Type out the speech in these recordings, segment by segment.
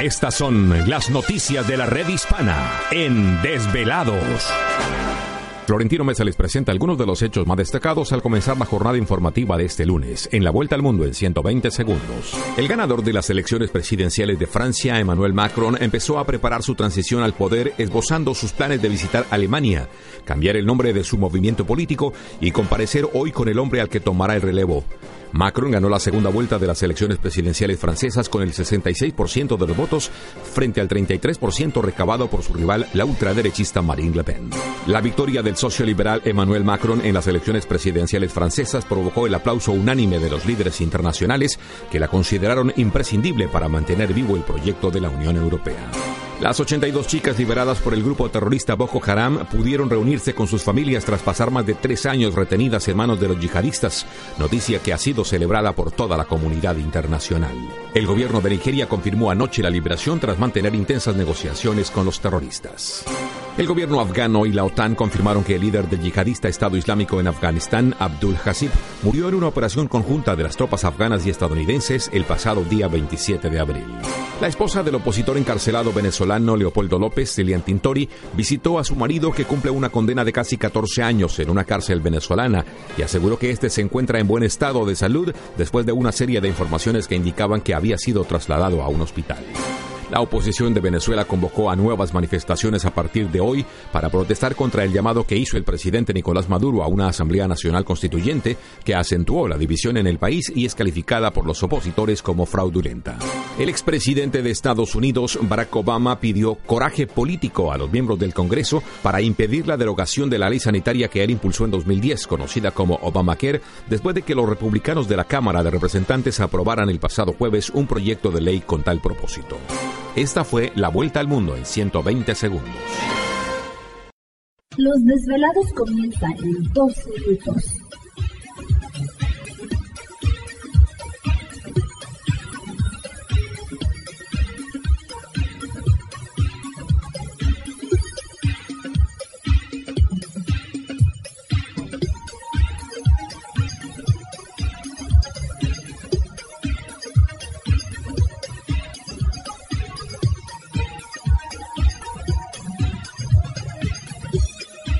Estas son las noticias de la red hispana en Desvelados. Florentino Mesa les presenta algunos de los hechos más destacados al comenzar la jornada informativa de este lunes, en la Vuelta al Mundo en 120 segundos. El ganador de las elecciones presidenciales de Francia, Emmanuel Macron, empezó a preparar su transición al poder esbozando sus planes de visitar Alemania, cambiar el nombre de su movimiento político y comparecer hoy con el hombre al que tomará el relevo. Macron ganó la segunda vuelta de las elecciones presidenciales francesas con el 66% de los votos frente al 33% recabado por su rival, la ultraderechista Marine Le Pen. La victoria del socio liberal Emmanuel Macron en las elecciones presidenciales francesas provocó el aplauso unánime de los líderes internacionales que la consideraron imprescindible para mantener vivo el proyecto de la Unión Europea. Las 82 chicas liberadas por el grupo terrorista Boko Haram pudieron reunirse con sus familias tras pasar más de tres años retenidas en manos de los yihadistas, noticia que ha sido celebrada por toda la comunidad internacional. El gobierno de Nigeria confirmó anoche la liberación tras mantener intensas negociaciones con los terroristas. El gobierno afgano y la OTAN confirmaron que el líder del yihadista Estado Islámico en Afganistán, Abdul Hasib, murió en una operación conjunta de las tropas afganas y estadounidenses el pasado día 27 de abril. La esposa del opositor encarcelado venezolano Leopoldo López, Celian Tintori, visitó a su marido que cumple una condena de casi 14 años en una cárcel venezolana y aseguró que este se encuentra en buen estado de salud después de una serie de informaciones que indicaban que había sido trasladado a un hospital. La oposición de Venezuela convocó a nuevas manifestaciones a partir de hoy para protestar contra el llamado que hizo el presidente Nicolás Maduro a una Asamblea Nacional Constituyente que acentuó la división en el país y es calificada por los opositores como fraudulenta. El expresidente de Estados Unidos, Barack Obama, pidió coraje político a los miembros del Congreso para impedir la derogación de la ley sanitaria que él impulsó en 2010, conocida como Obamacare, después de que los republicanos de la Cámara de Representantes aprobaran el pasado jueves un proyecto de ley con tal propósito. Esta fue la vuelta al mundo en 120 segundos. Los desvelados comienzan en dos minutos.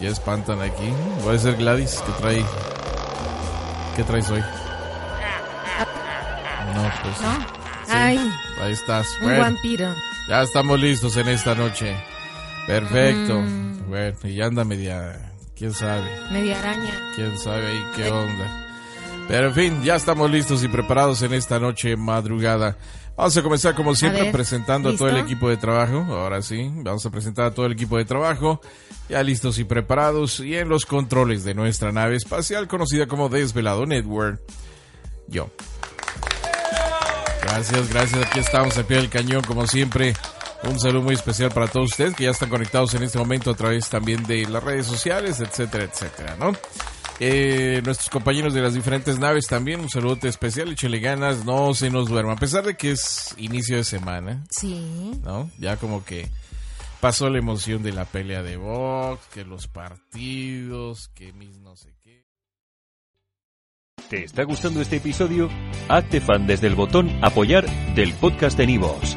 ya espantan aquí. Voy a ser Gladys que trae. ¿Qué traes hoy? No, pues. ¿No? Ay. Ahí estás. Un Bueno, vampiro. ya estamos listos en esta noche. Perfecto. Mm. Bueno, y anda media. ¿Quién sabe? Media araña. ¿Quién sabe ahí qué onda? Pero en fin, ya estamos listos y preparados en esta noche madrugada. Vamos a comenzar como siempre ver, presentando a todo el equipo de trabajo. Ahora sí, vamos a presentar a todo el equipo de trabajo. Ya listos y preparados y en los controles de nuestra nave espacial conocida como Desvelado Network. Yo. Gracias, gracias. Aquí estamos al pie del cañón como siempre. Un saludo muy especial para todos ustedes que ya están conectados en este momento a través también de las redes sociales, etcétera, etcétera, ¿no? Eh, nuestros compañeros de las diferentes naves también, un saludo especial, échale ganas, no se nos duerman, a pesar de que es inicio de semana, Sí. ¿no? Ya como que pasó la emoción de la pelea de box, que los partidos, que mis no sé qué. ¿Te está gustando este episodio? Hazte fan desde el botón Apoyar del podcast de Nivos.